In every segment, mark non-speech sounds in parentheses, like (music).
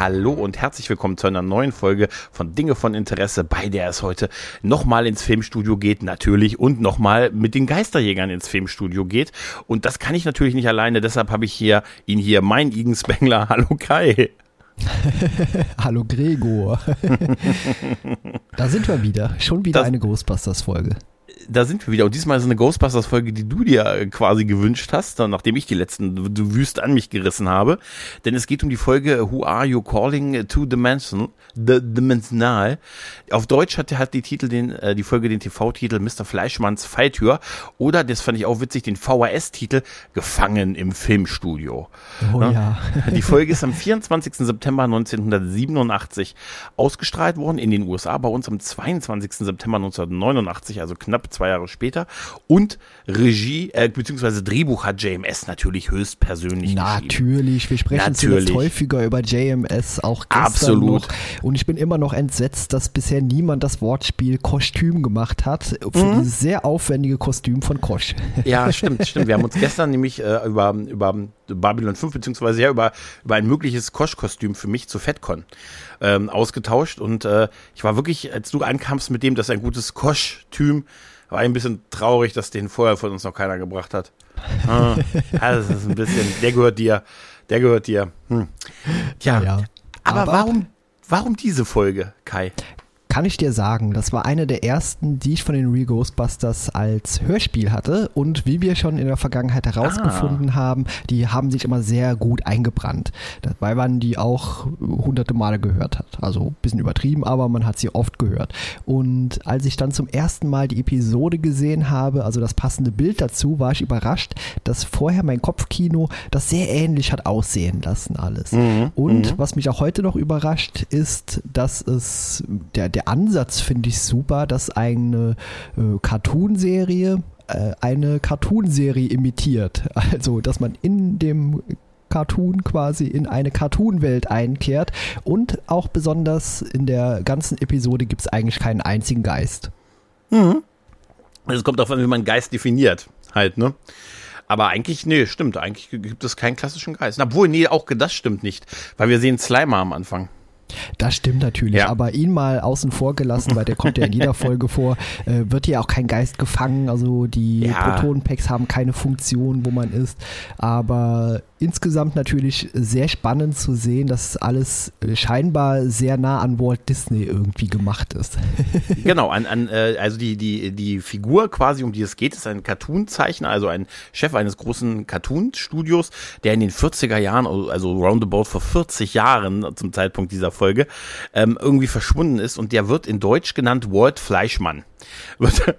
Hallo und herzlich willkommen zu einer neuen Folge von Dinge von Interesse, bei der es heute nochmal ins Filmstudio geht, natürlich, und nochmal mit den Geisterjägern ins Filmstudio geht. Und das kann ich natürlich nicht alleine, deshalb habe ich hier ihn hier, mein Igen Spengler. (laughs) Hallo Kai. (laughs) Hallo Gregor. (laughs) da sind wir wieder. Schon wieder das, eine Ghostbusters-Folge da sind wir wieder. Und diesmal ist es eine Ghostbusters-Folge, die du dir quasi gewünscht hast, nachdem ich die letzten du wüst an mich gerissen habe. Denn es geht um die Folge Who Are You Calling to Dimension, The Dimensional. Auf Deutsch hat, hat die Titel den, äh, die Folge den TV-Titel Mr. Fleischmanns Falltür oder, das fand ich auch witzig, den VHS-Titel Gefangen im Filmstudio. Oh ja. ja. (laughs) Die Folge ist am 24. September 1987 ausgestrahlt worden in den USA, bei uns am 22. September 1989, also knapp zwei Jahre später. Und Regie, äh, beziehungsweise Drehbuch hat JMS natürlich höchstpersönlich Natürlich, wir sprechen natürlich. zuletzt häufiger über JMS, auch gestern Absolut. noch. Und ich bin immer noch entsetzt, dass bisher niemand das Wortspiel Kostüm gemacht hat für mhm. dieses sehr aufwendige Kostüm von Kosch. Ja, (laughs) stimmt, stimmt. Wir haben uns gestern nämlich äh, über, über Babylon 5, beziehungsweise ja über, über ein mögliches Kosch-Kostüm für mich zu FedCon ähm, ausgetauscht. Und äh, ich war wirklich, als du ankamst mit dem, dass ein gutes Kostüm war ein bisschen traurig, dass den vorher von uns noch keiner gebracht hat. Ah, (laughs) das ist ein bisschen, der gehört dir, der gehört dir. Hm. Tja, ja. aber, aber warum, warum diese Folge, Kai? Kann ich dir sagen, das war eine der ersten, die ich von den Real Ghostbusters als Hörspiel hatte. Und wie wir schon in der Vergangenheit herausgefunden ah. haben, die haben sich immer sehr gut eingebrannt. Dabei waren die auch hunderte Male gehört hat. Also ein bisschen übertrieben, aber man hat sie oft gehört. Und als ich dann zum ersten Mal die Episode gesehen habe, also das passende Bild dazu, war ich überrascht, dass vorher mein Kopfkino das sehr ähnlich hat aussehen lassen alles. Mhm. Und mhm. was mich auch heute noch überrascht, ist, dass es der, der der Ansatz finde ich super, dass eine äh, Cartoonserie äh, eine Cartoonserie imitiert. (laughs) Also, dass man in dem Cartoon quasi in eine Cartoon-Welt einkehrt und auch besonders in der ganzen Episode gibt es eigentlich keinen einzigen Geist. Mhm. Es kommt darauf an, wie man Geist definiert, halt, ne? Aber eigentlich, nee, stimmt, eigentlich gibt es keinen klassischen Geist. Obwohl, nee, auch das stimmt nicht, weil wir sehen Slimer am Anfang. Das stimmt natürlich, ja. aber ihn mal außen vor gelassen, weil der kommt ja in jeder (laughs) Folge vor, äh, wird ja auch kein Geist gefangen, also die ja. Protonenpacks haben keine Funktion, wo man ist, aber insgesamt natürlich sehr spannend zu sehen, dass alles äh, scheinbar sehr nah an Walt Disney irgendwie gemacht ist. (laughs) genau, an, an, äh, also die, die, die Figur quasi, um die es geht, ist ein Cartoon-Zeichner, also ein Chef eines großen Cartoon-Studios, der in den 40er Jahren, also roundabout vor 40 Jahren zum Zeitpunkt dieser Folge, ähm, irgendwie verschwunden ist und der wird in Deutsch genannt Walt Fleischmann. (laughs) Wird,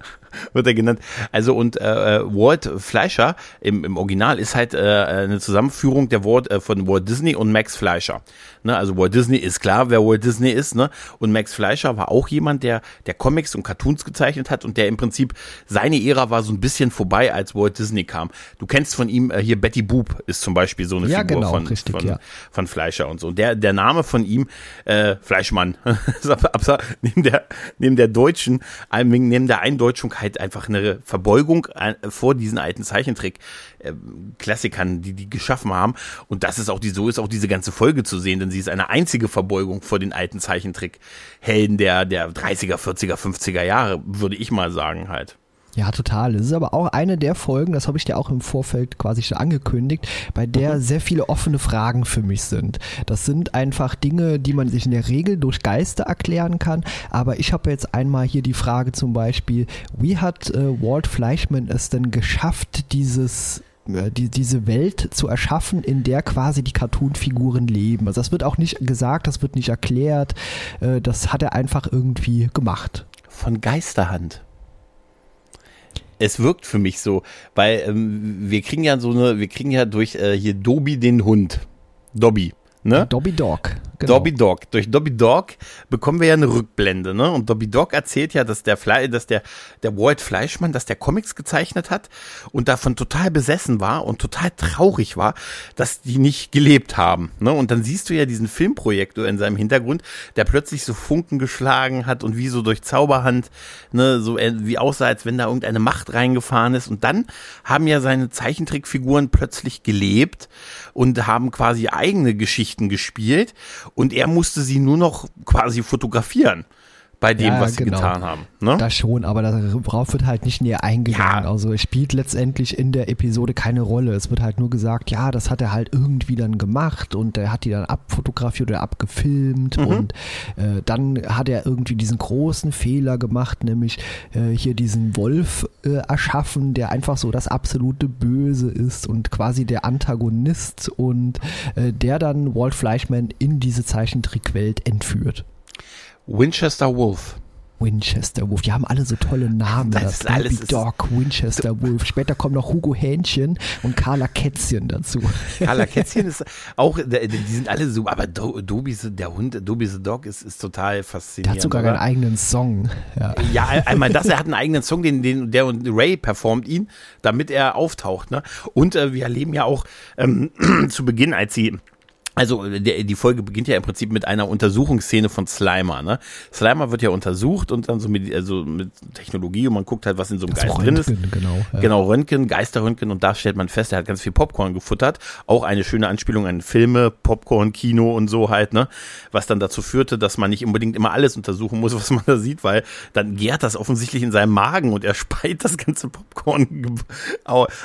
wird er genannt. Also und äh, äh, Walt Fleischer im, im Original ist halt äh, eine Zusammenführung der Wort äh, von Walt Disney und Max Fleischer. Ne? Also Walt Disney ist klar, wer Walt Disney ist, ne? Und Max Fleischer war auch jemand, der der Comics und Cartoons gezeichnet hat und der im Prinzip seine Ära war so ein bisschen vorbei, als Walt Disney kam. Du kennst von ihm äh, hier Betty Boop ist zum Beispiel so eine ja, Figur genau, von, richtig, von, ja. von Fleischer und so. Der der Name von ihm äh, Fleischmann (laughs) neben der neben der deutschen neben der Eindeutschung halt einfach eine Verbeugung äh, vor diesen alten Zeichentrick äh, Klassikern, die die geschaffen haben. Und das ist auch die, so ist auch diese ganze Folge zu sehen, denn sie ist eine einzige Verbeugung vor den alten Zeichentrick-Helden der, der 30er, 40er, 50er Jahre, würde ich mal sagen halt. Ja, total. Es ist aber auch eine der Folgen, das habe ich dir auch im Vorfeld quasi schon angekündigt, bei der mhm. sehr viele offene Fragen für mich sind. Das sind einfach Dinge, die man sich in der Regel durch Geister erklären kann. Aber ich habe jetzt einmal hier die Frage zum Beispiel, wie hat äh, Walt Fleischman es denn geschafft, dieses die, diese Welt zu erschaffen, in der quasi die Cartoon-Figuren leben. Also das wird auch nicht gesagt, das wird nicht erklärt. Äh, das hat er einfach irgendwie gemacht. Von Geisterhand es wirkt für mich so, weil ähm, wir kriegen ja so eine, wir kriegen ja durch äh, hier Dobby den Hund. Dobby. Ne? Dobby Dog. Genau. Dobby Dog. Durch Dobby Dog bekommen wir ja eine Rückblende, ne? Und Dobby Dog erzählt ja, dass der Fle dass der, der Walt Fleischmann, dass der Comics gezeichnet hat und davon total besessen war und total traurig war, dass die nicht gelebt haben, ne? Und dann siehst du ja diesen Filmprojektor in seinem Hintergrund, der plötzlich so Funken geschlagen hat und wie so durch Zauberhand, ne, so äh, wie aussah, als wenn da irgendeine Macht reingefahren ist. Und dann haben ja seine Zeichentrickfiguren plötzlich gelebt und haben quasi eigene Geschichten gespielt und er musste sie nur noch quasi fotografieren bei dem, Ja, was sie genau. getan haben. Ne? Das schon, aber darauf wird halt nicht näher eingegangen. Ja. Also es spielt letztendlich in der Episode keine Rolle. Es wird halt nur gesagt, ja, das hat er halt irgendwie dann gemacht und er hat die dann abfotografiert oder abgefilmt Mhm. und äh, dann hat er irgendwie diesen großen Fehler gemacht, nämlich äh, hier diesen Wolf äh, erschaffen, der einfach so das absolute Böse ist und quasi der Antagonist und äh, der dann Walt Fleischman in diese Zeichentrickwelt entführt. Winchester Wolf. Winchester Wolf. Die haben alle so tolle Namen. Das da. ist alles- ist- Dog, Winchester Wolf. Später kommen noch Hugo Hähnchen und Carla Kätzchen dazu. Carla (laughs) Kätzchen ist auch, die sind alle so, aber Do, Dobby, der Hund, Dobby the Dog ist, ist total Der faszinierend. hat sogar oder? einen eigenen Song. Ja. Ja, einmal das, er hat einen eigenen Song, den, den der und Ray performt ihn, damit er auftaucht. Ne? Und äh, wir erleben ja auch ähm, (clears throat) zu Beginn, als sie also der, die Folge beginnt ja im Prinzip mit einer Untersuchungsszene von Slimer. Ne? Slimer wird ja untersucht und dann so mit, also mit Technologie und man guckt halt, was in so einem Das Geist drin ist. Röntgen, genau. Ja. Genau, Röntgen, Geisterröntgen und da stellt man fest, er hat ganz viel Popcorn gefuttert. Auch eine schöne Anspielung an Filme, Popcorn, Kino und so halt, ne? Was dann dazu führte, dass man nicht unbedingt immer alles untersuchen muss, (laughs) was man da sieht, weil dann gärt das offensichtlich in seinem Magen und er (laughs) speit das ganze Popcorn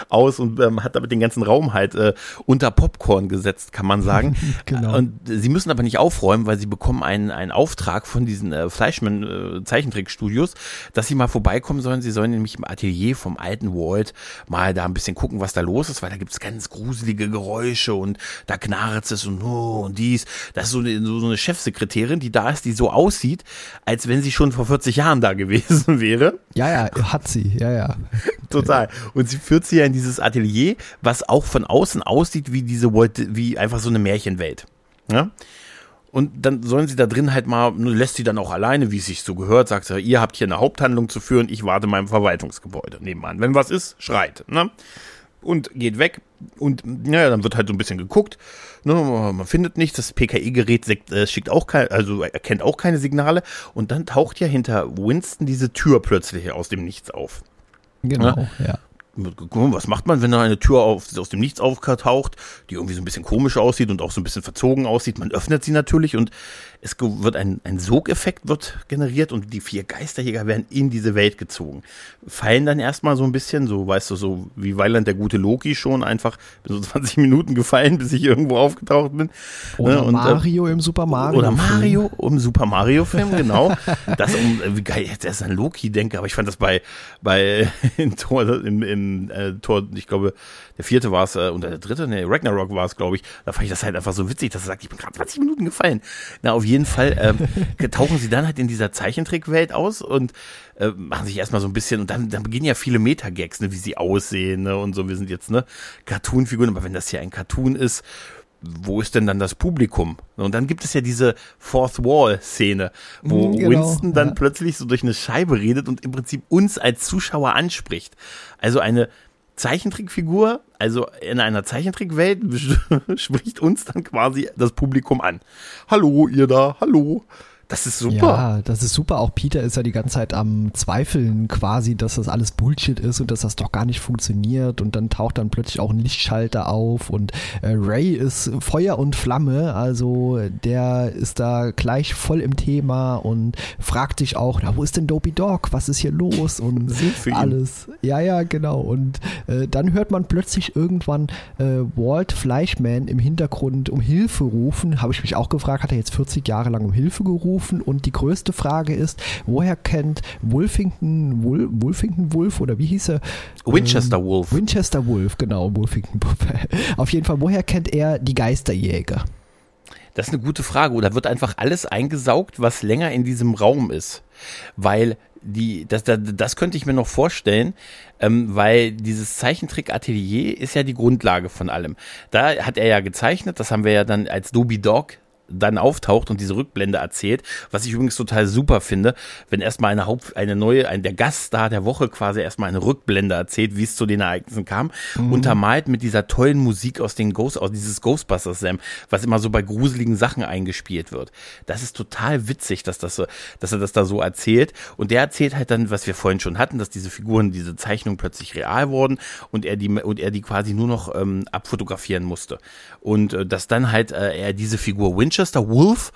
aus und ähm, hat damit den ganzen Raum halt äh, unter Popcorn gesetzt, kann man sagen. (laughs) Genau. Und sie müssen aber nicht aufräumen, weil sie bekommen einen, einen Auftrag von diesen äh, Fleischmann äh, Zeichentrickstudios, dass sie mal vorbeikommen sollen. Sie sollen nämlich im Atelier vom alten Walt mal da ein bisschen gucken, was da los ist, weil da gibt es ganz gruselige Geräusche und da knarrt es und oh und dies. Das ist so eine, so eine Chefsekretärin, die da ist, die so aussieht, als wenn sie schon vor 40 Jahren da (laughs) gewesen wäre. ja, ja, hat sie. Ja, ja. (laughs) Total. Und sie führt sie ja in dieses Atelier, was auch von außen aussieht wie diese Walt, wie einfach so eine Märchenwelt. Ja? Und dann sollen sie da drin halt mal, lässt sie dann auch alleine, wie es sich so gehört, sagt sie, ihr habt hier eine Haupthandlung zu führen, ich warte in meinem Verwaltungsgebäude nebenan. Wenn was ist, schreit. Ne? Und geht weg. Und naja, dann wird halt so ein bisschen geguckt. Ne? Man findet nichts. Das PKI-Gerät äh, schickt auch kein, also erkennt auch keine Signale. Und dann taucht ja hinter Winston diese Tür plötzlich aus dem Nichts auf. Genau, ja. Was macht man, wenn da eine Tür auf, aus dem Nichts auftaucht, die irgendwie so ein bisschen komisch aussieht und auch so ein bisschen verzogen aussieht? Man öffnet sie natürlich und es wird ein, ein Sogeffekt wird generiert und die vier Geisterjäger werden in diese Welt gezogen. Fallen dann erstmal so ein bisschen, so weißt du, so wie Weiland der gute Loki schon, einfach bin so (laughs) 20 Minuten gefallen, bis ich irgendwo aufgetaucht bin. Oder Ne, und, äh, Mario im Super Mario. oder Mario im Super Mario Film, genau. Das um, äh, wie geil ich jetzt erst an Loki denke, aber ich fand das bei, bei (laughs) in Tor, im, im äh, Tor, ich glaube, der vierte war es, äh, und der dritte, ne, Ragnarok war es, glaube ich. Da fand ich das halt einfach so witzig, dass er sagt, ich bin gerade 20 Minuten gefallen. Na, auf jeden Fall ähm, (laughs) tauchen sie dann halt in dieser Zeichentrickwelt aus und äh, machen sich erstmal so ein bisschen, und dann, dann beginnen ja viele Meta-Gags, ne, wie sie aussehen, ne, und so. Wir sind jetzt, ne, Cartoon-Figuren, aber wenn das hier ein Cartoon ist, wo ist denn dann das Publikum? Und dann gibt es ja diese Fourth Wall-Szene, wo Mhm, genau, Winston dann ja. plötzlich so durch eine Scheibe redet und im Prinzip uns als Zuschauer anspricht. Also eine Zeichentrickfigur, also in einer Zeichentrickwelt, (laughs) spricht uns dann quasi das Publikum an. Hallo, ihr da, hallo. Das ist super. Ja, das ist super. Auch Peter ist ja die ganze Zeit am Zweifeln quasi, dass das alles Bullshit ist und dass das doch gar nicht funktioniert. Und dann taucht dann plötzlich auch ein Lichtschalter auf und äh, Ray ist Feuer und Flamme. Also der ist da gleich voll im Thema und fragt sich auch, na, wo ist denn Dopey Dog? Was ist hier los? Und (laughs) alles. Ja, ja, genau. Und äh, dann hört man plötzlich irgendwann äh, Walt Fleischman im Hintergrund um Hilfe rufen. Habe ich mich auch gefragt, hat er jetzt 40 Jahre lang um Hilfe gerufen? Und die größte Frage ist, woher kennt Wolfington, Wol Wolfington Wolf oder wie hieß er? Winchester Wolf. Winchester Wolf, genau, Wolfington Wolf. (laughs) Auf jeden Fall, woher kennt er die Geisterjäger? Das ist eine gute Frage. Oder wird einfach alles eingesaugt, was länger in diesem Raum ist? Weil die, das, das, das könnte ich mir noch vorstellen, ähm, weil dieses Zeichentrick-Atelier ist ja die Grundlage von allem. Da hat er ja gezeichnet, das haben wir ja dann als Dobby Dog dann auftaucht und diese Rückblende erzählt, was ich übrigens total super finde, wenn erstmal eine Haupt, eine neue, ein, der Gaststar der Woche quasi erstmal eine Rückblende erzählt, wie es zu den Ereignissen kam, mhm. untermalt mit dieser tollen Musik aus den Ghost, aus dieses Ghostbusters Sam, was immer so bei gruseligen Sachen eingespielt wird. Das ist total witzig, dass das so, dass er das da so erzählt und der erzählt halt dann, was wir vorhin schon hatten, dass diese Figuren, diese Zeichnungen plötzlich real wurden und er die und er die quasi nur noch ähm, abfotografieren musste und äh, dass dann halt äh, er diese Figur Winch Winchester Wolf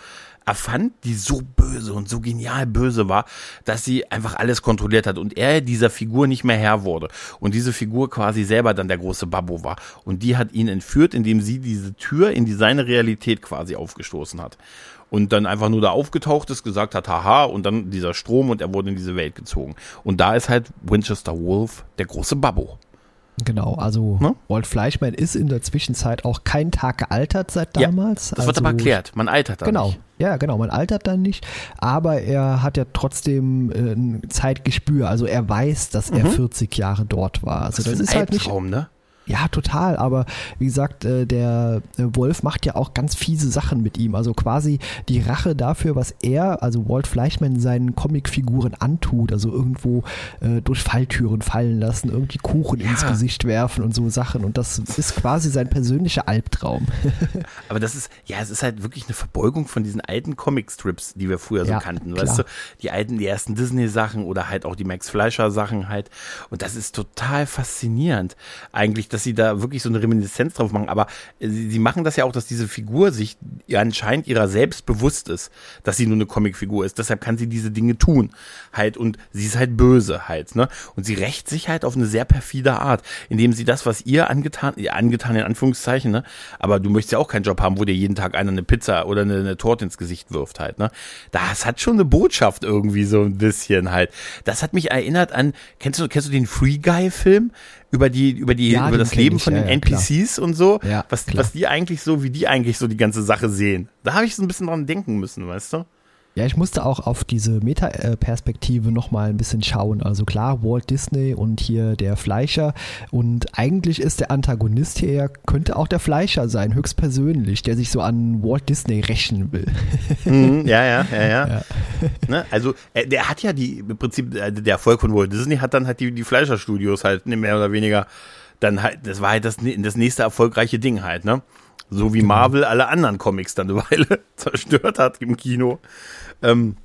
erfand, die so böse und so genial böse war, dass sie einfach alles kontrolliert hat und er dieser Figur nicht mehr Herr wurde und diese Figur quasi selber dann der große Babbo war und die hat ihn entführt, indem sie diese Tür in die seine Realität quasi aufgestoßen hat und dann einfach nur da aufgetaucht ist, gesagt hat, haha, und dann dieser Strom und er wurde in diese Welt gezogen. Und da ist halt Winchester Wolf der große Babbo. Genau, also ne? Walt Fleischmann ist in der Zwischenzeit auch kein Tag gealtert seit damals. Ja, das also, wird aber erklärt, man altert dann genau, nicht. Ja, genau, man altert dann nicht, aber er hat ja trotzdem äh, ein Zeitgespür, also er weiß, dass er 40 mhm. Jahre dort war. Also das, das ist, ist halt nicht ne? Ja, total. Aber wie gesagt, äh, der äh, Wolf macht ja auch ganz fiese Sachen mit ihm. Also quasi die Rache dafür, was er, also Walt Fleischmann, seinen Comicfiguren antut. Also irgendwo äh, durch Falltüren fallen lassen, irgendwie Kuchen ja. ins Gesicht werfen und so Sachen. Und das ist quasi sein persönlicher Albtraum. (laughs) Aber das ist, ja, es ist halt wirklich eine Verbeugung von diesen alten Comicstrips, die wir früher so ja, kannten. Klar. Weißt du, die alten, die ersten Disney-Sachen oder halt auch die Max Fleischer-Sachen halt. Und das ist total faszinierend. Eigentlich, dass dass sie da wirklich so eine Reminiszenz drauf machen. Aber äh, sie, sie machen das ja auch, dass diese Figur sich anscheinend ihrer selbst bewusst ist, dass sie nur eine Comicfigur ist. Deshalb kann sie diese Dinge tun. Halt, und sie ist halt böse halt, ne? Und sie rächt sich halt auf eine sehr perfide Art, indem sie das, was ihr angetan, ihr angetan in Anführungszeichen, ne? Aber du möchtest ja auch keinen Job haben, wo dir jeden Tag einer eine Pizza oder eine, eine Torte ins Gesicht wirft halt, ne? Das hat schon eine Botschaft irgendwie so ein bisschen halt. Das hat mich erinnert an, kennst du, kennst du den Free Guy Film? über die, über die, ja, über das Leben ich, von den ja, NPCs klar. und so, was, was die eigentlich so, wie die eigentlich so die ganze Sache sehen. Da habe ich so ein bisschen dran denken müssen, weißt du? Ja, ich musste auch auf diese Meta-Perspektive nochmal ein bisschen schauen. Also klar, Walt Disney und hier der Fleischer. Und eigentlich ist der Antagonist hier, könnte auch der Fleischer sein, höchstpersönlich, der sich so an Walt Disney rächen will. Mhm, ja, ja, ja, ja. (laughs) ja. Ne? Also, äh, der hat ja die, im Prinzip, äh, der Erfolg von Walt Disney hat dann halt die, die Fleischer-Studios halt mehr oder weniger dann halt, das war halt das, das nächste erfolgreiche Ding halt, ne? So wie genau. Marvel alle anderen Comics dann eine (laughs) Weile zerstört hat im Kino. Ähm,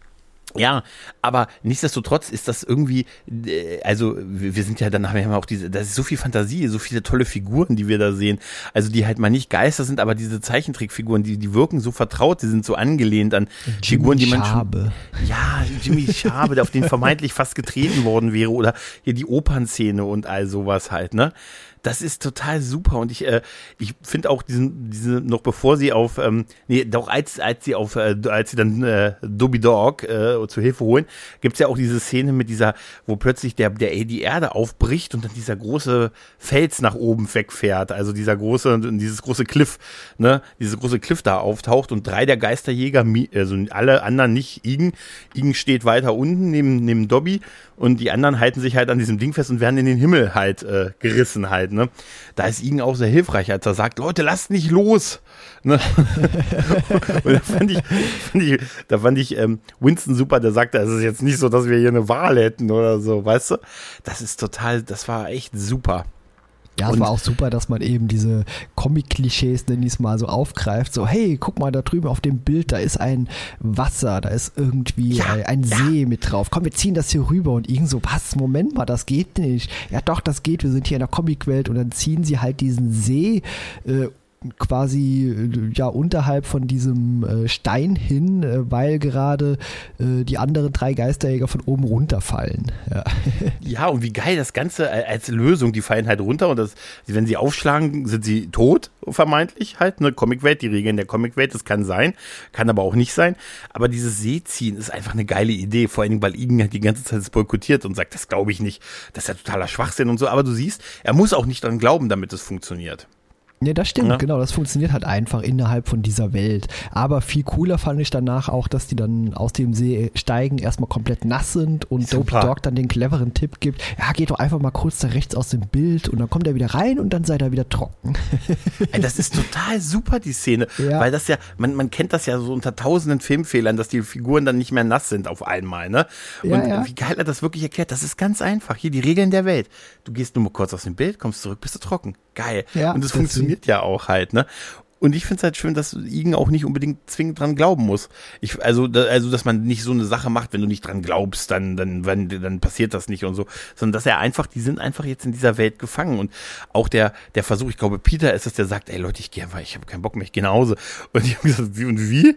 ja, aber nichtsdestotrotz ist das irgendwie, äh, also wir sind ja dann haben wir auch diese, das ist so viel Fantasie, so viele tolle Figuren, die wir da sehen. Also die halt mal nicht Geister sind, aber diese Zeichentrickfiguren, die, die wirken so vertraut, die sind so angelehnt an Jimmy Figuren, die man Schabe. schon. Ja, Jimmy Schabe, der auf den vermeintlich fast getreten worden wäre, oder hier die Opernszene und all sowas halt, ne? Das ist total super und ich, äh, ich finde auch diesen, diese, noch bevor sie auf, ähm, nee, doch als, als sie auf, äh, als sie dann äh, Dobby Dog äh, zur Hilfe holen, gibt's ja auch diese Szene mit dieser, wo plötzlich der, der die Erde aufbricht und dann dieser große Fels nach oben wegfährt, also dieser große, dieses große Cliff, ne, dieses große Cliff da auftaucht und drei der Geisterjäger, also alle anderen nicht Igen, Igen steht weiter unten neben, neben Dobby und die anderen halten sich halt an diesem Ding fest und werden in den Himmel halt äh, gerissen halt, ne? Da ist Igen auch sehr hilfreich, als er sagt, Leute, lasst nicht los. Ne? (laughs) und da fand ich, fand ich, da fand ich ähm, Winston super, der sagte, es ist jetzt nicht so, dass wir hier eine Wahl hätten oder so, weißt du? Das ist total, das war echt super. Ja, es war auch super, dass man eben diese Comic-Klischees, nenne ich es mal, so aufgreift. So, hey, guck mal, da drüben auf dem Bild, da ist ein Wasser, da ist irgendwie ja, ein ja. See mit drauf. Komm, wir ziehen das hier rüber und irgend so, was, Moment mal, das geht nicht. Ja, doch, das geht, wir sind hier in der Comicwelt und dann ziehen sie halt diesen See äh, quasi äh, ja unterhalb von diesem äh, Stein hin, äh, weil gerade die anderen drei Geisterjäger von oben runterfallen. Ja. (laughs) ja, und wie geil das Ganze als Lösung, die fallen halt runter und das, wenn sie aufschlagen, sind sie tot, vermeintlich halt, ne, Comicwelt, die Regeln der Comicwelt, das kann sein, kann aber auch nicht sein, aber dieses Seeziehen ist einfach eine geile Idee, vor allen Dingen, weil Igen halt die ganze Zeit das boykottiert und sagt, das glaube ich nicht, das ist ja totaler Schwachsinn und so, aber du siehst, er muss auch nicht dran glauben, damit es funktioniert. Ja, das stimmt, ja. genau. Das funktioniert halt einfach innerhalb von dieser Welt. Aber viel cooler fand ich danach auch, dass die dann aus dem See steigen, erstmal komplett nass sind und Dopey Dog dann den cleveren Tipp gibt, ja, geht doch einfach mal kurz da rechts aus dem Bild und dann kommt er wieder rein und dann seid er wieder trocken. (laughs) Ey, das ist total super, die Szene. Ja. Weil das ja, man, man kennt das ja so unter tausenden Filmfehlern, dass die Figuren dann nicht mehr nass sind auf einmal, ne? Und ja. wie geil er das wirklich erklärt, das ist ganz einfach. Hier die Regeln der Welt. Du gehst nur mal kurz aus dem Bild, kommst zurück, bist du trocken. Geil. Ja, und das funktioniert ja auch halt, ne? Und ich finde es halt schön, dass Igen auch nicht unbedingt zwingend dran glauben muss. Ich, also, da, also, dass man nicht so eine Sache macht, wenn du nicht dran glaubst, dann, dann, wenn, dann passiert das nicht und so, sondern dass er einfach, die sind einfach jetzt in dieser Welt gefangen. Und auch der, der Versuch, ich glaube, Peter ist es, der sagt, ey Leute, ich gehe einfach, ich habe keinen Bock mehr, ich gehe nach Hause. Und ich habe gesagt, wie und wie?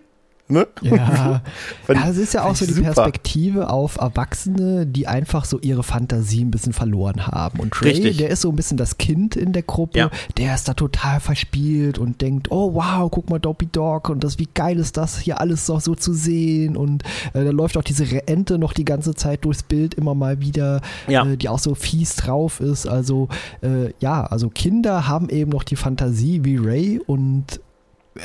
Ne? Ja. (laughs) ja, es ist ja auch so die super. Perspektive auf Erwachsene, die einfach so ihre Fantasie ein bisschen verloren haben. Und Richtig. der ist so ein bisschen das Kind in der Gruppe, ja. der ist da total verspielt und denkt, oh wow, guck mal Dopey Dog und das, wie geil ist das hier alles so, so zu sehen. Und äh, da läuft auch diese Ente noch die ganze Zeit durchs Bild immer mal wieder, ja. äh, die auch so fies drauf ist. Also äh, ja, also Kinder haben eben noch die Fantasie wie Ray und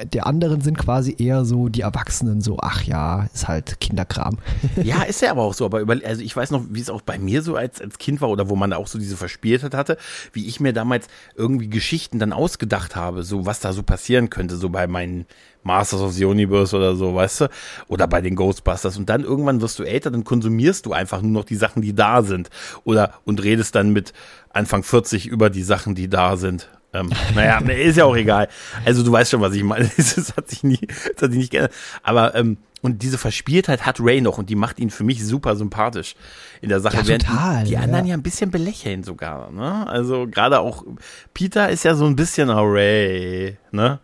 der anderen sind quasi eher so die Erwachsenen, so, ach ja, ist halt Kinderkram. (laughs) ja, ist ja aber auch so. Aber über, also ich weiß noch, wie es auch bei mir so als, als Kind war oder wo man auch so diese Verspieltheit hatte, wie ich mir damals irgendwie Geschichten dann ausgedacht habe, so was da so passieren könnte, so bei meinen Masters of the Universe oder so, weißt du? Oder bei den Ghostbusters. Und dann irgendwann wirst du älter, dann konsumierst du einfach nur noch die Sachen, die da sind. Oder und redest dann mit Anfang 40 über die Sachen, die da sind. Ähm, naja, ist ja auch egal. Also du weißt schon, was ich meine. (laughs) Das hat sich nie, das hat sich nicht geändert. Aber ähm, und diese Verspieltheit hat Ray noch und die macht ihn für mich super sympathisch in der Sache. Ja, total, die, die anderen ja. ja ein bisschen belächeln sogar. Ne? Also gerade auch Peter ist ja so ein bisschen oh, Ray, ne?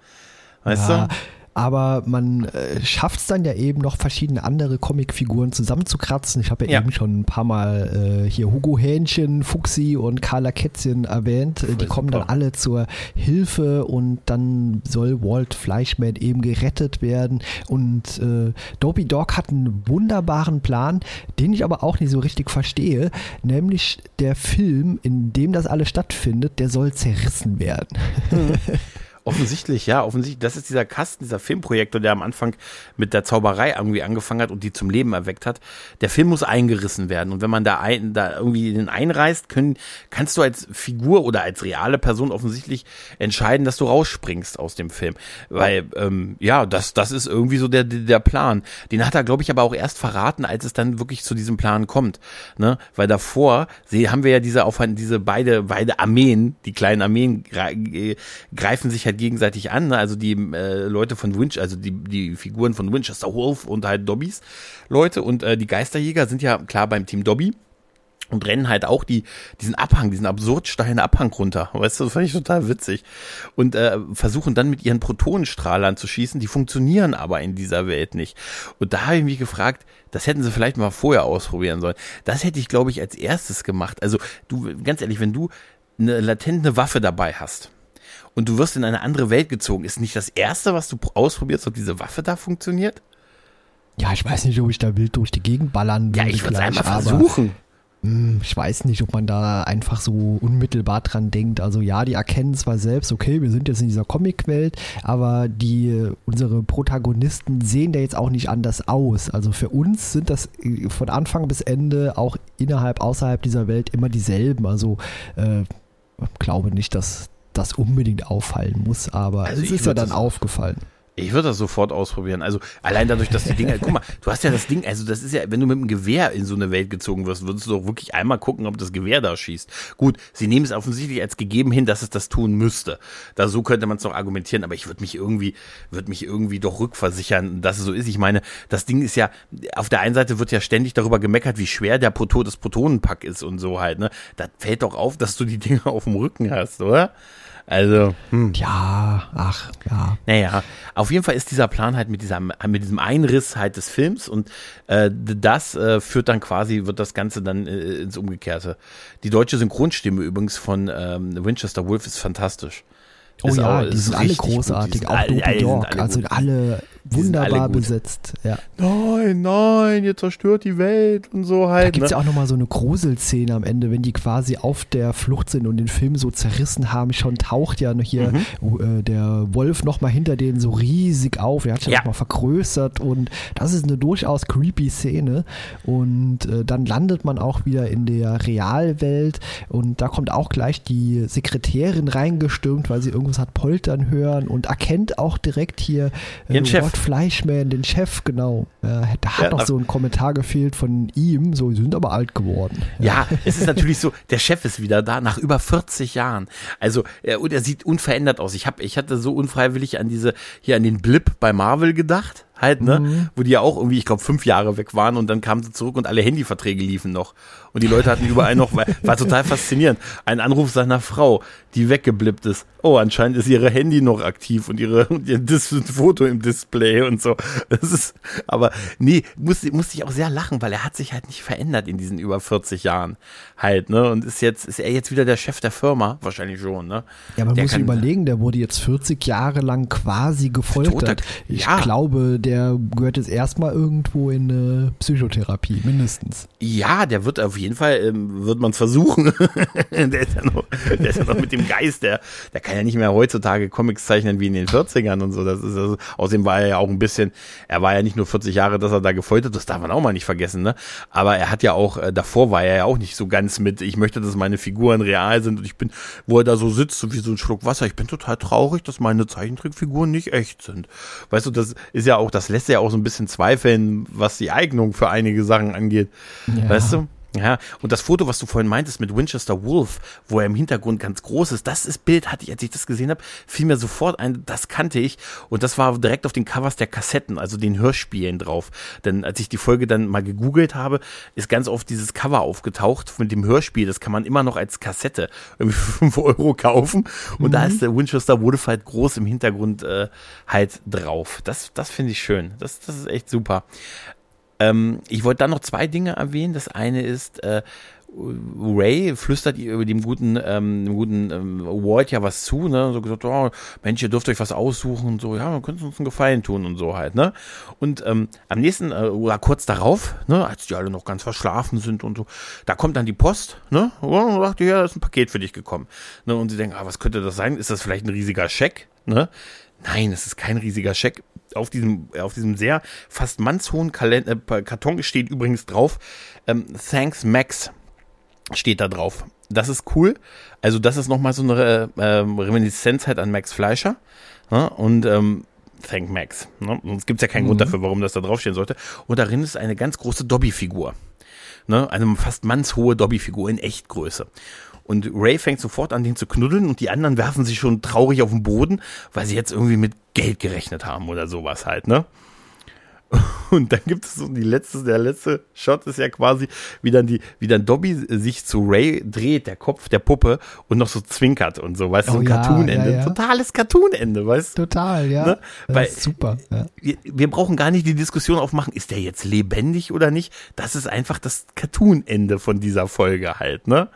Weißt ja. du? Aber man äh, schafft es dann ja eben noch verschiedene andere Comicfiguren zusammenzukratzen. Ich habe ja, ja, eben schon ein paar Mal äh, hier Hugo Hähnchen, Fuxi und Carla Kätzchen erwähnt. Voll die kommen super. dann alle zur Hilfe und dann soll Walt Fleischman eben gerettet werden. Und äh, Dopey Dog hat einen wunderbaren Plan, den ich aber auch nicht so richtig verstehe, nämlich der Film, in dem das alles stattfindet, der soll zerrissen werden. Mhm. (laughs) Offensichtlich, ja, offensichtlich. Das ist dieser Kasten, dieser Filmprojektor, der am Anfang mit der Zauberei irgendwie angefangen hat und die zum Leben erweckt hat. Der Film muss eingerissen werden. Und wenn man da, ein, da irgendwie den einreißt, können, kannst du als Figur oder als reale Person offensichtlich entscheiden, dass du rausspringst aus dem Film. Weil, ähm, ja, das, das ist irgendwie so der, der Plan. Den hat er, glaube ich, aber auch erst verraten, als es dann wirklich zu diesem Plan kommt. Ne? Weil davor sie, haben wir ja diese, auf, diese beide, beide Armeen, die kleinen Armeen greifen sich halt gegenseitig an. Ne? Also die äh, Leute von Winch, also die, die Figuren von Winchester Wolf und halt Dobbys Leute und äh, die Geisterjäger sind ja klar beim Team Dobby und rennen halt auch die, diesen Abhang, diesen absurd steilen Abhang runter. Weißt du, das fand ich total witzig. Und äh, versuchen dann mit ihren Protonenstrahlern zu schießen, die funktionieren aber in dieser Welt nicht. Und da habe ich mich gefragt, das hätten sie vielleicht mal vorher ausprobieren sollen. Das hätte ich, glaube ich, als erstes gemacht. Also, du, ganz ehrlich, wenn du eine latente Waffe dabei hast, und du wirst in eine andere Welt gezogen. Ist nicht das Erste, was du ausprobierst, ob diese Waffe da funktioniert? Ja, ich weiß nicht, ob ich da wild durch die Gegend ballern würde. Ja, ich würde es einmal versuchen. Hm, ich weiß nicht, ob man da einfach so unmittelbar dran denkt. Also ja, die erkennen zwar selbst, okay, wir sind jetzt in dieser Comicwelt, aber die unsere Protagonisten sehen da jetzt auch nicht anders aus. Also für uns sind das äh, von Anfang bis Ende auch innerhalb, außerhalb dieser Welt immer dieselben. Also äh, glaube nicht, dass das unbedingt auffallen muss, aber also es ist ja dann aufgefallen. Ich würde das sofort ausprobieren. Also allein dadurch, dass die Dinger, guck mal, du hast ja das Ding, also das ist ja, wenn du mit dem Gewehr in so eine Welt gezogen wirst, würdest du doch wirklich einmal gucken, ob das Gewehr da schießt. Gut, sie nehmen es offensichtlich als gegeben hin, dass es das tun müsste. Da so könnte man es doch argumentieren, aber ich würde mich irgendwie, würde mich irgendwie doch rückversichern, dass es so ist. Ich meine, das Ding ist ja, auf der einen Seite wird ja ständig darüber gemeckert, wie schwer der Proton, das Protonenpack ist und so halt, ne? Da fällt doch auf, dass du die Dinger auf dem Rücken hast, oder? Also, hm. ja, ach, ja. Naja, auf jeden Fall ist dieser Plan halt mit, dieser, mit diesem Einriss halt des Films und äh, das äh, führt dann quasi, wird das Ganze dann äh, ins Umgekehrte. Die deutsche Synchronstimme übrigens von ähm, Winchester Wolf ist fantastisch. Oh ist ja, auch, die sind alle großartig, auch Dopey Dog. Also alle wunderbar besetzt. Ja. Nein, nein, ihr zerstört die Welt und so halt. Da gibt es ne? ja auch nochmal so eine Gruselszene am Ende, wenn die quasi auf der Flucht sind und den Film so zerrissen haben. Schon taucht ja hier mhm. äh, der Wolf nochmal hinter denen so riesig auf. Er hat sich ja. nochmal vergrößert und das ist eine durchaus creepy Szene. Und äh, dann landet man auch wieder in der Realwelt und da kommt auch gleich die Sekretärin reingestürmt, weil sie irgendwas hat poltern hören und erkennt auch direkt hier äh, den Chef. Fleischman, den Chef, genau. Äh, da hat ja, noch so ein Kommentar gefehlt von ihm, so, sie sind aber alt geworden. Ja. ja, es ist natürlich so, der Chef ist wieder da, nach über 40 Jahren. Also, er, und er sieht unverändert aus. Ich, hab, ich hatte so unfreiwillig an diese, hier an den Blip bei Marvel gedacht halt, ne? Mhm. Wo die ja auch irgendwie, ich glaube, fünf Jahre weg waren und dann kamen sie zurück und alle Handyverträge liefen noch. Und die Leute hatten überall noch, war, war total faszinierend. Ein Anruf seiner Frau, die weggeblippt ist. Oh, anscheinend ist ihre Handy noch aktiv und ihre, ihr Dis Foto im Display und so. Das ist, aber nee, musste, musste ich auch sehr lachen, weil er hat sich halt nicht verändert in diesen über 40 Jahren halt, ne? Und ist jetzt, ist er jetzt wieder der Chef der Firma? Wahrscheinlich schon, ne? Ja, man der muss kann, überlegen, der wurde jetzt 40 Jahre lang quasi gefoltert. Ich ja. glaube, der gehört jetzt erstmal irgendwo in eine Psychotherapie, mindestens. Ja, der wird auf jeden Fall, ähm, wird man es versuchen. (laughs) der, ist ja noch, der ist ja noch mit dem Geist, der, der kann ja nicht mehr heutzutage Comics zeichnen wie in den 40ern und so. Das ist also, außerdem war er ja auch ein bisschen, er war ja nicht nur 40 Jahre, dass er da gefoltert, das darf man auch mal nicht vergessen, ne? Aber er hat ja auch, äh, davor war er ja auch nicht so ganz mit, ich möchte, dass meine Figuren real sind und ich bin, wo er da so sitzt, so wie so ein Schluck Wasser, ich bin total traurig, dass meine Zeichentrickfiguren nicht echt sind. Weißt du, das ist ja auch, das lässt ja auch so ein bisschen zweifeln, was die Eignung für einige Sachen angeht. Ja. Weißt du? Ja, und das Foto, was du vorhin meintest mit Winchester Wolf, wo er im Hintergrund ganz groß ist, das ist Bild, hatte ich, als ich das gesehen habe, fiel mir sofort ein, das kannte ich. Und das war direkt auf den Covers der Kassetten, also den Hörspielen drauf. Denn als ich die Folge dann mal gegoogelt habe, ist ganz oft dieses Cover aufgetaucht mit dem Hörspiel. Das kann man immer noch als Kassette irgendwie für 5 Euro kaufen. Und mhm. da ist der Winchester Wolf halt groß im Hintergrund äh, halt drauf. Das, das finde ich schön. Das, das ist echt super. Ähm, ich wollte dann noch zwei Dinge erwähnen. Das eine ist, äh, Ray flüstert ihr über dem guten, ähm, guten ähm, Walt ja was zu, ne? So gesagt, oh, Mensch, ihr dürft euch was aussuchen und so, ja, man könnte uns einen Gefallen tun und so halt, ne? Und ähm, am nächsten, äh, oder kurz darauf, ne, als die alle noch ganz verschlafen sind und so, da kommt dann die Post, ne? Und sagt, ja, ist ein Paket für dich gekommen. Ne? Und sie denken, ah, was könnte das sein? Ist das vielleicht ein riesiger Scheck? Ne? Nein, es ist kein riesiger Scheck. Auf diesem, auf diesem sehr fast mannshohen Kalender, äh, Karton steht übrigens drauf, ähm, Thanks Max steht da drauf. Das ist cool. Also das ist nochmal so eine äh, Reminiszenz halt an Max Fleischer. Ne? Und ähm, Thank Max. Ne? Sonst gibt es ja keinen mhm. Grund dafür, warum das da draufstehen sollte. Und darin ist eine ganz große Dobby-Figur. Ne? Eine fast mannshohe Dobby-Figur in Echtgröße. Und Ray fängt sofort an, den zu knuddeln und die anderen werfen sich schon traurig auf den Boden, weil sie jetzt irgendwie mit Geld gerechnet haben oder sowas halt, ne? (laughs) Und dann gibt es so die letzte, der letzte Shot ist ja quasi, wie dann die, wie dann Dobby sich zu Ray dreht, der Kopf der Puppe und noch so zwinkert und so, weißt du, oh, so ein ja, Cartoon-Ende. Ja, ja. Totales Cartoon-Ende, weißt du? Total, ja. Ne? Weil, super. Wir, wir, brauchen gar nicht die Diskussion aufmachen, ist der jetzt lebendig oder nicht? Das ist einfach das Cartoon-Ende von dieser Folge halt, ne?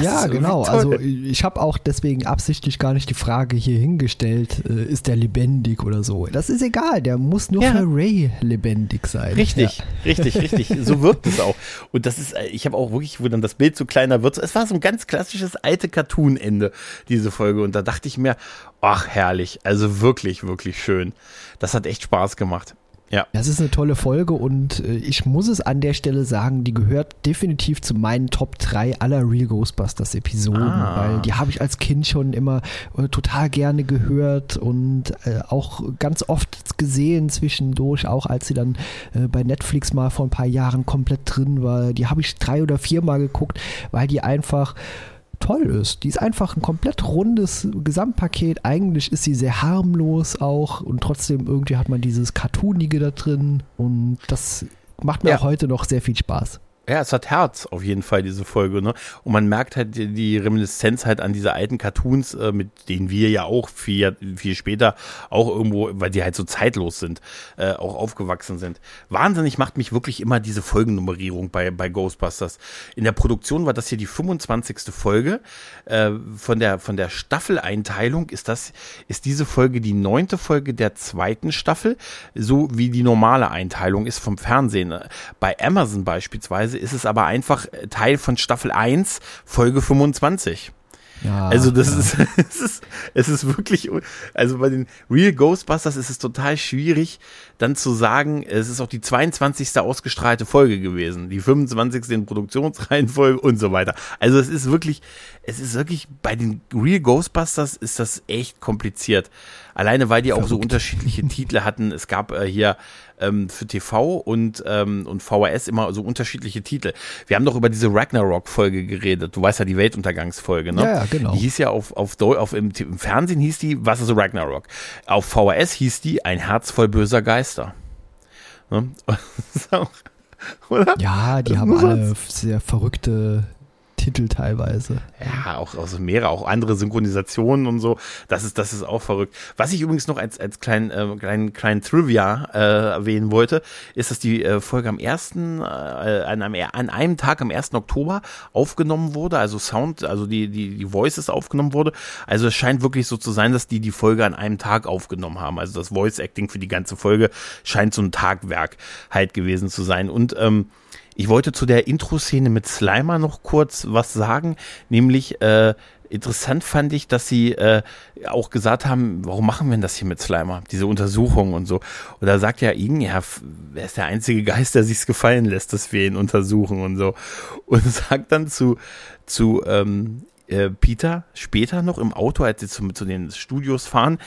Ja, genau. Also ich habe auch deswegen absichtlich gar nicht die Frage hier hingestellt, äh, ist der lebendig oder so. Das ist egal, der muss nur ja. für Ray lebendig sein. Richtig, ja. richtig, richtig. (laughs) So wirkt es auch. Und das ist, äh, ich habe auch wirklich, wo dann das Bild so kleiner wird, es war so ein ganz klassisches alte Cartoon-Ende, diese Folge. Und da dachte ich mir, ach herrlich, also wirklich, wirklich schön. Das hat echt Spaß gemacht. Ja. Das ist eine tolle Folge und äh, ich muss es an der Stelle sagen, die gehört definitiv zu meinen Top 3 aller Real Ghostbusters Episoden, ah. weil die habe ich als Kind schon immer äh, total gerne gehört und äh, auch ganz oft gesehen zwischendurch, auch als sie dann bei Netflix mal vor ein paar Jahren komplett drin war. Die habe ich drei oder viermal geguckt, weil die einfach toll ist. Die ist einfach ein komplett rundes Gesamtpaket. Eigentlich ist sie sehr harmlos auch und trotzdem irgendwie hat man dieses Cartoonige da drin und das macht mir ja. auch heute noch sehr viel Spaß. Ja, es hat Herz auf jeden Fall, diese Folge, ne? Und man merkt halt die, Reminiszenz halt an diese alten Cartoons, äh, mit denen wir ja auch viel, viel später auch irgendwo, weil die halt so zeitlos sind, äh, auch aufgewachsen sind. Wahnsinnig macht mich wirklich immer diese Folgennummerierung bei, bei Ghostbusters. In der Produktion war das hier die 25. Folge. Äh, von der, von der Staffeleinteilung ist das, ist diese Folge die neunte Folge der zweiten Staffel, so wie die normale Einteilung ist vom Fernsehen. Bei Amazon beispielsweise ist es aber einfach Teil von Staffel 1, Folge 25. Ja, also das ja. ist, (laughs) es ist, es ist wirklich, also bei den Real Ghostbusters ist es total schwierig, dann zu sagen, es ist auch die 22. ausgestrahlte Folge gewesen, die 25. in Produktionsreihenfolge und so weiter. Also es ist wirklich, es ist wirklich, bei den Real Ghostbusters ist das echt kompliziert. Alleine weil die auch so unterschiedliche (laughs) Titel hatten. Es gab äh, hier ähm, für TV und, ähm, und VHS immer so unterschiedliche Titel. Wir haben doch über diese Ragnarok-Folge geredet. Du weißt ja die Weltuntergangsfolge, ne? Ja, genau. Die hieß ja auf, auf, auf im, im Fernsehen hieß die, was ist Ragnarok? Auf VHS hieß die Ein Herz voll böser Geister. Ne? (laughs) Oder? Ja, die haben alle sehr verrückte Titel teilweise. Ja, auch aus mehrere, auch andere Synchronisationen und so. Das ist, das ist auch verrückt. Was ich übrigens noch als, als kleinen, äh, kleinen, kleinen Trivia äh, erwähnen wollte, ist, dass die äh, Folge am ersten, äh, an, einem, an einem Tag am 1. Oktober aufgenommen wurde, also Sound, also die, die, die Voices aufgenommen wurde. Also es scheint wirklich so zu sein, dass die die Folge an einem Tag aufgenommen haben. Also das Voice Acting für die ganze Folge scheint so ein Tagwerk halt gewesen zu sein. Und ähm, ich wollte zu der Intro-Szene mit Slimer noch kurz was sagen, nämlich äh, interessant fand ich, dass sie äh, auch gesagt haben, warum machen wir denn das hier mit Slimer, diese Untersuchung und so. Und da sagt ja Igen, ja, wer ist der einzige Geist, der sich's gefallen lässt, dass wir ihn untersuchen und so. Und (laughs) sagt dann zu, zu ähm, äh, Peter später noch im Auto, als sie zu, zu den Studios fahren,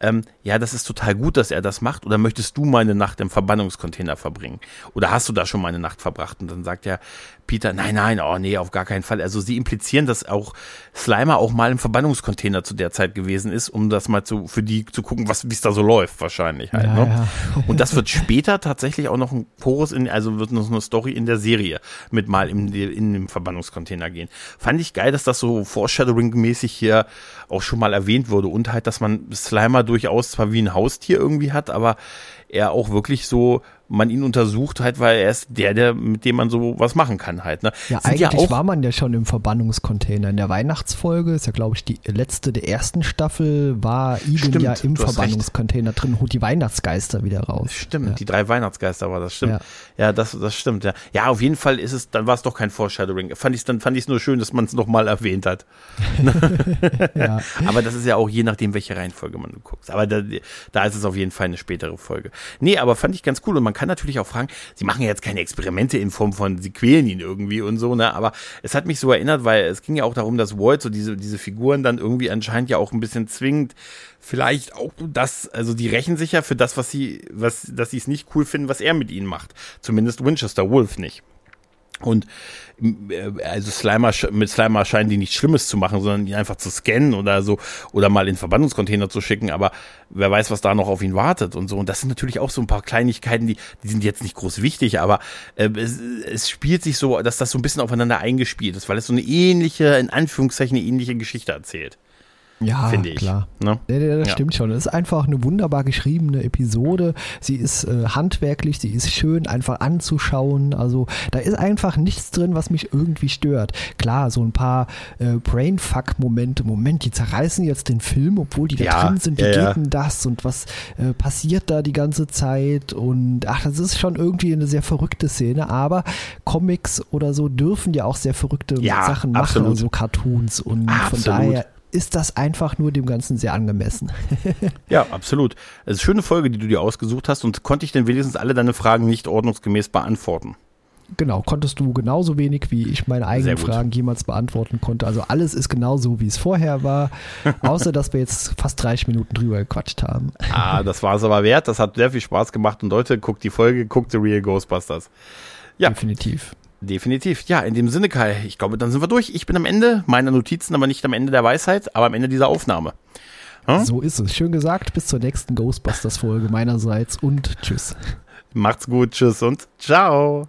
ähm, ja, das ist total gut, dass er das macht, oder möchtest du meine Nacht im Verbannungscontainer verbringen? Oder hast du da schon meine Nacht verbracht? Und dann sagt er, Peter, nein, nein, oh nee, auf gar keinen Fall. Also sie implizieren, dass auch Slimer auch mal im Verbannungscontainer zu der Zeit gewesen ist, um das mal zu, für die zu gucken, was, wie es da so läuft, wahrscheinlich halt. Ja, ne? ja. (laughs) Und das wird später tatsächlich auch noch ein Chorus in, also wird noch eine Story in der Serie mit mal in, in dem Verbannungscontainer gehen. Fand ich geil, dass das so Foreshadowing-mäßig hier auch schon mal erwähnt wurde und halt, dass man Slimer durchaus zwar wie ein Haustier irgendwie hat, aber er auch wirklich so man ihn untersucht halt, weil er ist der, der, mit dem man so was machen kann halt. Ne? Ja, Sind eigentlich ja war man ja schon im Verbannungscontainer. In der Weihnachtsfolge ist ja, glaube ich, die letzte der ersten Staffel, war stimmt, ja im Verbannungscontainer drin, holt die Weihnachtsgeister wieder raus. Stimmt, ja. die drei Weihnachtsgeister war das, stimmt. Ja, ja das, das stimmt, ja. Ja, auf jeden Fall ist es, dann war es doch kein Foreshadowing. Fand ich dann fand ich es nur schön, dass man es nochmal erwähnt hat. (laughs) ja. Aber das ist ja auch je nachdem, welche Reihenfolge man guckt. Aber da, da ist es auf jeden Fall eine spätere Folge. Nee, aber fand ich ganz cool und man kann natürlich auch fragen, sie machen ja jetzt keine Experimente in Form von, sie quälen ihn irgendwie und so, ne? Aber es hat mich so erinnert, weil es ging ja auch darum, dass Walt so diese, diese Figuren dann irgendwie anscheinend ja auch ein bisschen zwingt, vielleicht auch das, also die rächen sich ja für das, was sie, was, dass sie es nicht cool finden, was er mit ihnen macht. Zumindest Winchester Wolf nicht. Und äh, also Slimer, mit Slimer scheinen die nichts Schlimmes zu machen, sondern ihn einfach zu scannen oder so oder mal in Verbannungscontainer zu schicken, aber wer weiß, was da noch auf ihn wartet und so. Und das sind natürlich auch so ein paar Kleinigkeiten, die, die sind jetzt nicht groß wichtig, aber äh, es, es spielt sich so, dass das so ein bisschen aufeinander eingespielt ist, weil es so eine ähnliche, in Anführungszeichen, eine ähnliche Geschichte erzählt. Ja, finde ich. Klar. Ne? Ja, das ja. stimmt schon. Es ist einfach eine wunderbar geschriebene Episode. Sie ist äh, handwerklich, sie ist schön einfach anzuschauen. Also da ist einfach nichts drin, was mich irgendwie stört. Klar, so ein paar äh, Brainfuck-Momente. Moment, die zerreißen jetzt den Film, obwohl die da ja, drin sind. Wie geht denn das? Und was äh, passiert da die ganze Zeit? Und ach, das ist schon irgendwie eine sehr verrückte Szene. Aber Comics oder so dürfen ja auch sehr verrückte Sachen machen, absolut. also Cartoons. Und absolut. von daher ist das einfach nur dem Ganzen sehr angemessen. (laughs) ja, absolut. Es ist eine schöne Folge, die du dir ausgesucht hast und konnte ich denn wenigstens alle deine Fragen nicht ordnungsgemäß beantworten? Genau, konntest du genauso wenig, wie ich meine eigenen Fragen jemals beantworten konnte. Also alles ist genauso, wie es vorher war, (laughs) außer dass wir jetzt fast 30 Minuten drüber gequatscht haben. Ah, das war es aber wert. Das hat sehr viel Spaß gemacht und Leute, guckt die Folge, guckt The Real Ghostbusters. Ja. Definitiv. Definitiv. Ja, in dem Sinne, Kai, ich glaube, dann sind wir durch. Ich bin am Ende meiner Notizen, aber nicht am Ende der Weisheit, aber am Ende dieser Aufnahme. Hm? So ist es. Schön gesagt. Bis zur nächsten Ghostbusters-Folge meinerseits und tschüss. Macht's gut, tschüss und ciao.